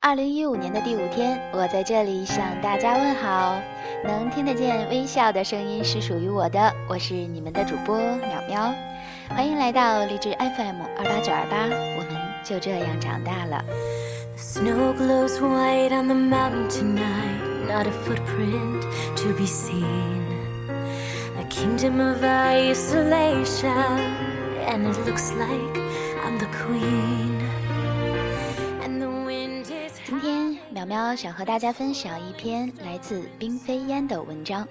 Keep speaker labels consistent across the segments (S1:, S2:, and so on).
S1: 二零一五年的第五天，我在这里向大家问好。能听得见微笑的声音是属于我的，我是你们的主播淼淼，欢迎来到励志 FM 二八九二八，我们就这样长大了。今天苗苗想和大家分享一篇来自冰飞烟的文章。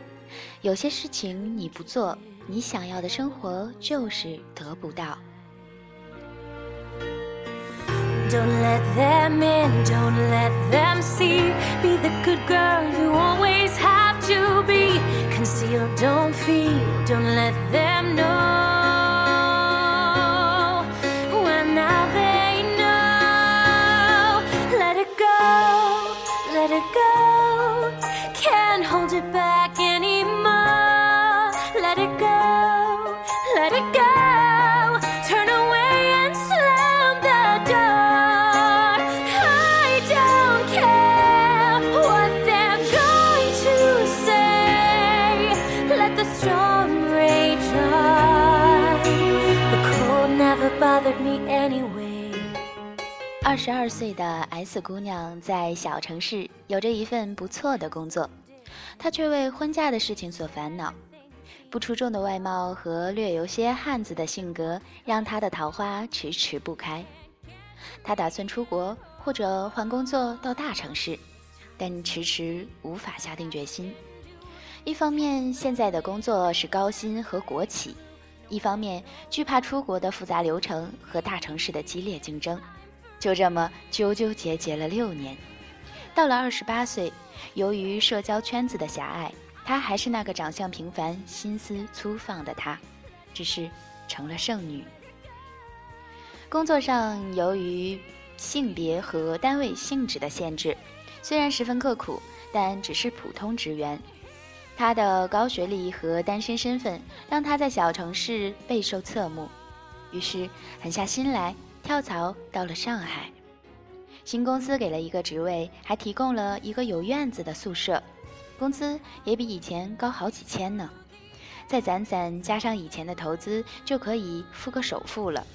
S1: 有些事情你不做，你想要的生活就是得不到。go. 十二岁的 S 姑娘在小城市有着一份不错的工作，她却为婚嫁的事情所烦恼。不出众的外貌和略有些汉子的性格，让她的桃花迟迟不开。她打算出国或者换工作到大城市，但迟迟无法下定决心。一方面，现在的工作是高薪和国企。一方面惧怕出国的复杂流程和大城市的激烈竞争，就这么纠纠结结了六年。到了二十八岁，由于社交圈子的狭隘，她还是那个长相平凡、心思粗放的她，只是成了剩女。工作上，由于性别和单位性质的限制，虽然十分刻苦，但只是普通职员。他的高学历和单身身份让他在小城市备受侧目，于是狠下心来跳槽到了上海。新公司给了一个职位，还提供了一个有院子的宿舍，工资也比以前高好几千呢。再攒攒加上以前的投资，就可以付个首付了。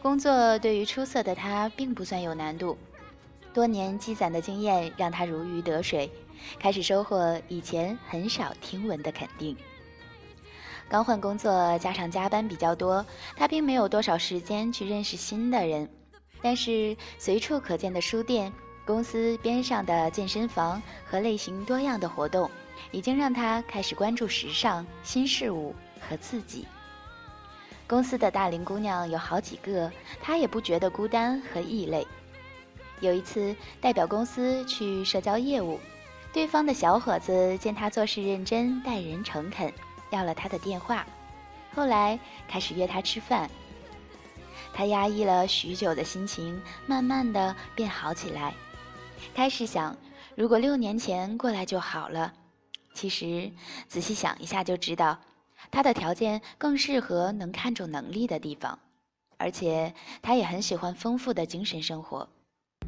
S1: 工作对于出色的他并不算有难度，多年积攒的经验让他如鱼得水。开始收获以前很少听闻的肯定。刚换工作，加上加班比较多，他并没有多少时间去认识新的人。但是随处可见的书店、公司边上的健身房和类型多样的活动，已经让他开始关注时尚、新事物和自己。公司的大龄姑娘有好几个，他也不觉得孤单和异类。有一次，代表公司去社交业务。对方的小伙子见他做事认真、待人诚恳，要了他的电话，后来开始约他吃饭。他压抑了许久的心情，慢慢的变好起来。开始想，如果六年前过来就好了。其实仔细想一下就知道，他的条件更适合能看重能力的地方，而且他也很喜欢丰富的精神生活。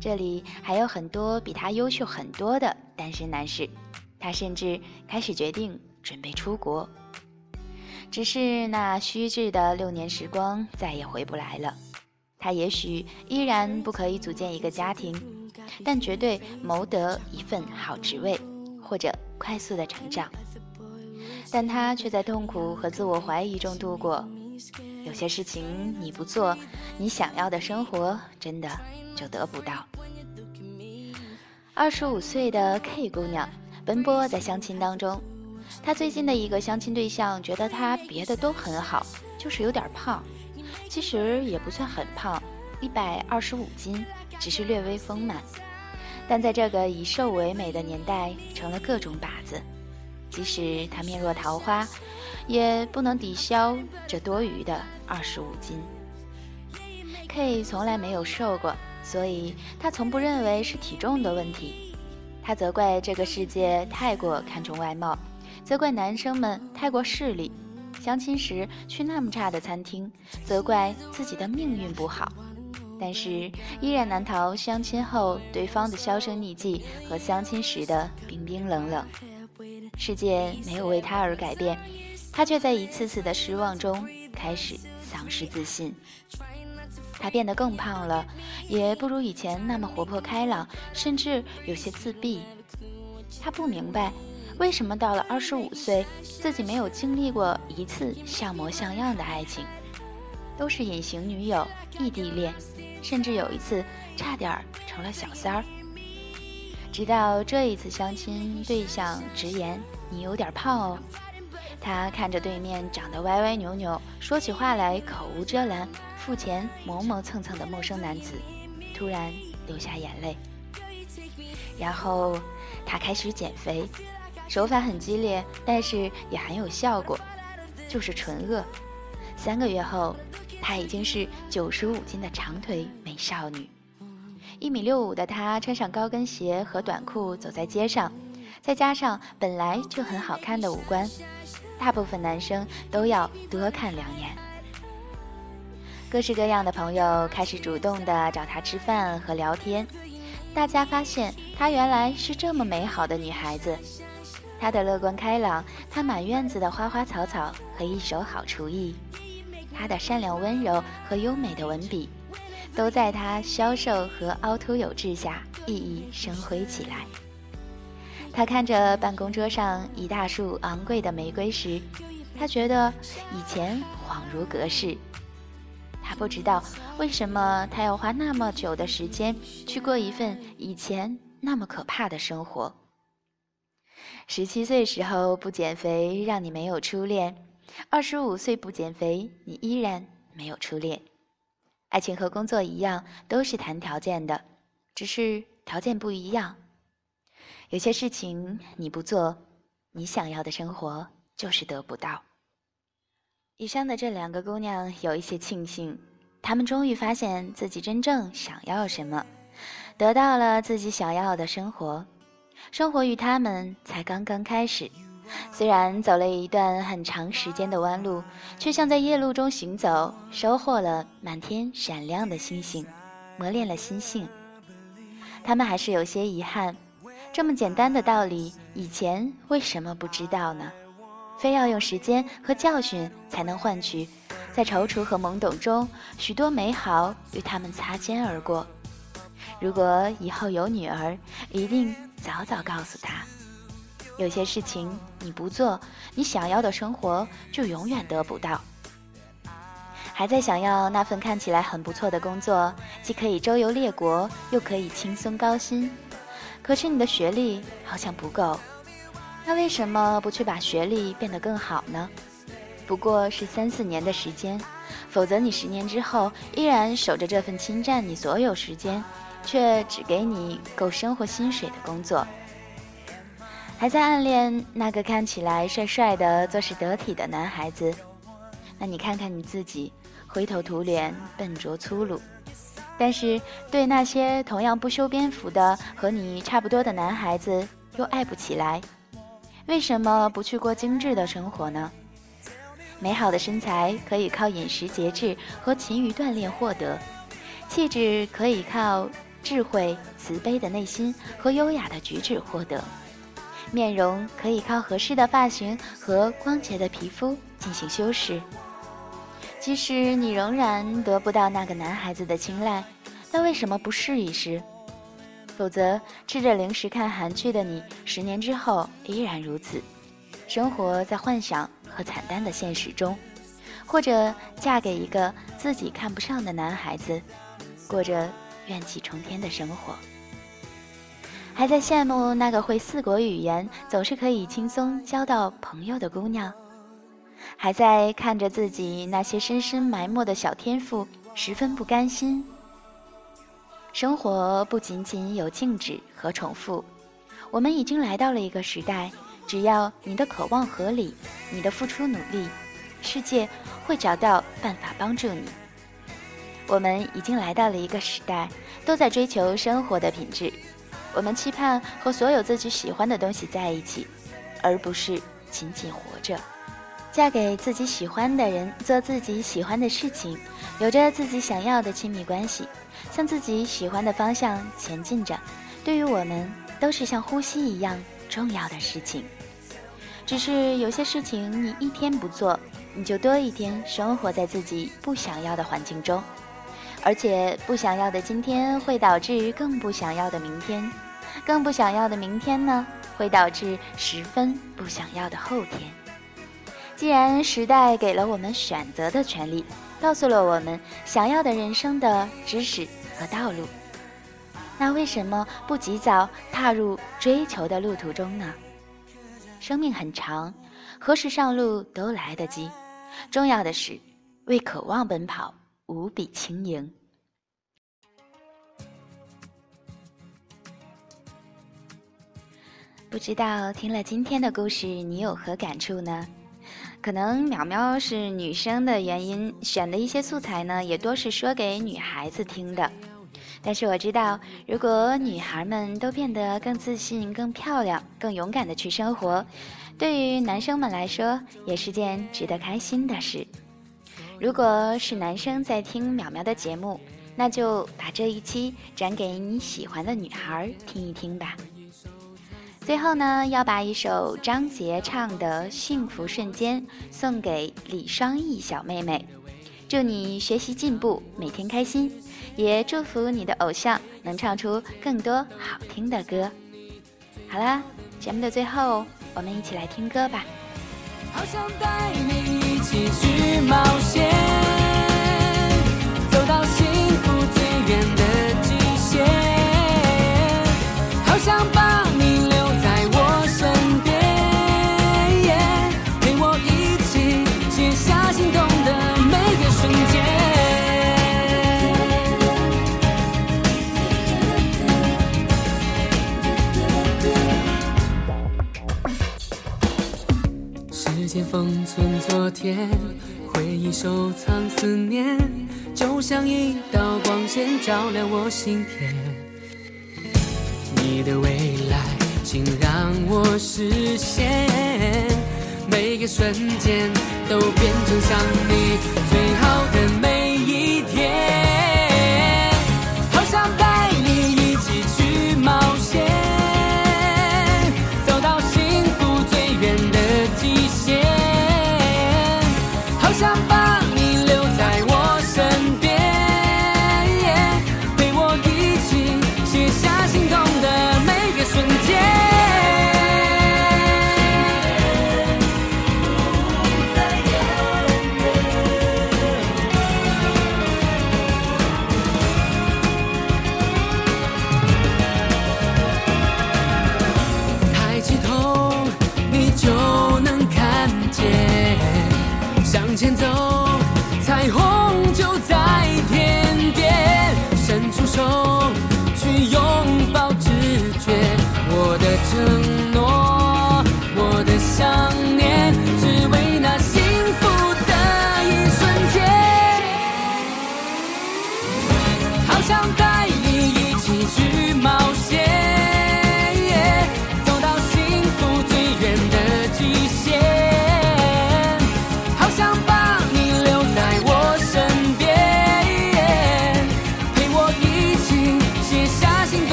S1: 这里还有很多比他优秀很多的单身男士，他甚至开始决定准备出国。只是那虚掷的六年时光再也回不来了。他也许依然不可以组建一个家庭，但绝对谋得一份好职位，或者快速的成长。但他却在痛苦和自我怀疑中度过。有些事情你不做，你想要的生活真的。就得不到。二十五岁的 K 姑娘奔波在相亲当中，她最近的一个相亲对象觉得她别的都很好，就是有点胖。其实也不算很胖，一百二十五斤，只是略微丰满。但在这个以瘦为美的年代，成了各种靶子。即使她面若桃花，也不能抵消这多余的二十五斤。K 从来没有瘦过。所以，他从不认为是体重的问题。他责怪这个世界太过看重外貌，责怪男生们太过势利，相亲时去那么差的餐厅，责怪自己的命运不好。但是依然难逃相亲后对方的销声匿迹和相亲时的冰冰冷冷。世界没有为他而改变，他却在一次次的失望中开始丧失自信。他变得更胖了，也不如以前那么活泼开朗，甚至有些自闭。他不明白，为什么到了二十五岁，自己没有经历过一次像模像样的爱情，都是隐形女友、异地恋，甚至有一次差点成了小三儿。直到这一次相亲对象直言：“你有点胖哦。”他看着对面长得歪歪扭扭、说起话来口无遮拦、付钱磨磨蹭蹭的陌生男子，突然流下眼泪。然后他开始减肥，手法很激烈，但是也很有效果，就是纯饿。三个月后，她已经是九十五斤的长腿美少女。一米六五的她穿上高跟鞋和短裤走在街上，再加上本来就很好看的五官。大部分男生都要多看两眼。各式各样的朋友开始主动的找她吃饭和聊天，大家发现她原来是这么美好的女孩子。她的乐观开朗，她满院子的花花草草和一手好厨艺，她的善良温柔和优美的文笔，都在她消瘦和凹凸有致下熠熠生辉起来。他看着办公桌上一大束昂贵的玫瑰时，他觉得以前恍如隔世。他不知道为什么他要花那么久的时间去过一份以前那么可怕的生活。十七岁时候不减肥，让你没有初恋；二十五岁不减肥，你依然没有初恋。爱情和工作一样，都是谈条件的，只是条件不一样。有些事情你不做，你想要的生活就是得不到。以上的这两个姑娘有一些庆幸，她们终于发现自己真正想要什么，得到了自己想要的生活。生活与他们才刚刚开始，虽然走了一段很长时间的弯路，却像在夜路中行走，收获了满天闪亮的星星，磨练了心性。他们还是有些遗憾。这么简单的道理，以前为什么不知道呢？非要用时间和教训才能换取，在踌躇和懵懂中，许多美好与他们擦肩而过。如果以后有女儿，一定早早告诉他：有些事情你不做，你想要的生活就永远得不到。还在想要那份看起来很不错的工作，既可以周游列国，又可以轻松高薪。可是你的学历好像不够，那为什么不去把学历变得更好呢？不过是三四年的时间，否则你十年之后依然守着这份侵占你所有时间，却只给你够生活薪水的工作。还在暗恋那个看起来帅帅的、做事得体的男孩子，那你看看你自己，灰头土脸、笨拙粗鲁。但是，对那些同样不修边幅的和你差不多的男孩子，又爱不起来。为什么不去过精致的生活呢？美好的身材可以靠饮食节制和勤于锻炼获得，气质可以靠智慧、慈悲的内心和优雅的举止获得，面容可以靠合适的发型和光洁的皮肤进行修饰。即使你仍然得不到那个男孩子的青睐，那为什么不试一试？否则，吃着零食看韩剧的你，十年之后依然如此，生活在幻想和惨淡的现实中，或者嫁给一个自己看不上的男孩子，过着怨气冲天的生活。还在羡慕那个会四国语言，总是可以轻松交到朋友的姑娘。还在看着自己那些深深埋没的小天赋，十分不甘心。生活不仅仅有静止和重复，我们已经来到了一个时代，只要你的渴望合理，你的付出努力，世界会找到办法帮助你。我们已经来到了一个时代，都在追求生活的品质，我们期盼和所有自己喜欢的东西在一起，而不是仅仅活着。嫁给自己喜欢的人，做自己喜欢的事情，有着自己想要的亲密关系，向自己喜欢的方向前进着，对于我们都是像呼吸一样重要的事情。只是有些事情你一天不做，你就多一天生活在自己不想要的环境中，而且不想要的今天会导致更不想要的明天，更不想要的明天呢，会导致十分不想要的后天。既然时代给了我们选择的权利，告诉了我们想要的人生的知识和道路，那为什么不及早踏入追求的路途中呢？生命很长，何时上路都来得及。重要的是，为渴望奔跑，无比轻盈。不知道听了今天的故事，你有何感触呢？可能淼淼是女生的原因，选的一些素材呢，也多是说给女孩子听的。但是我知道，如果女孩们都变得更自信、更漂亮、更勇敢的去生活，对于男生们来说也是件值得开心的事。如果是男生在听淼淼的节目，那就把这一期转给你喜欢的女孩听一听吧。最后呢，要把一首张杰唱的《幸福瞬间》送给李双翼小妹妹，祝你学习进步，每天开心，也祝福你的偶像能唱出更多好听的歌。好啦，节目的最后，我们一起来听歌吧。好想带你一起去冒险，封存昨天，回忆收藏思念，就像一道光线照亮我心田。你的未来，请让我实现，每个瞬间都变成想你最好的美。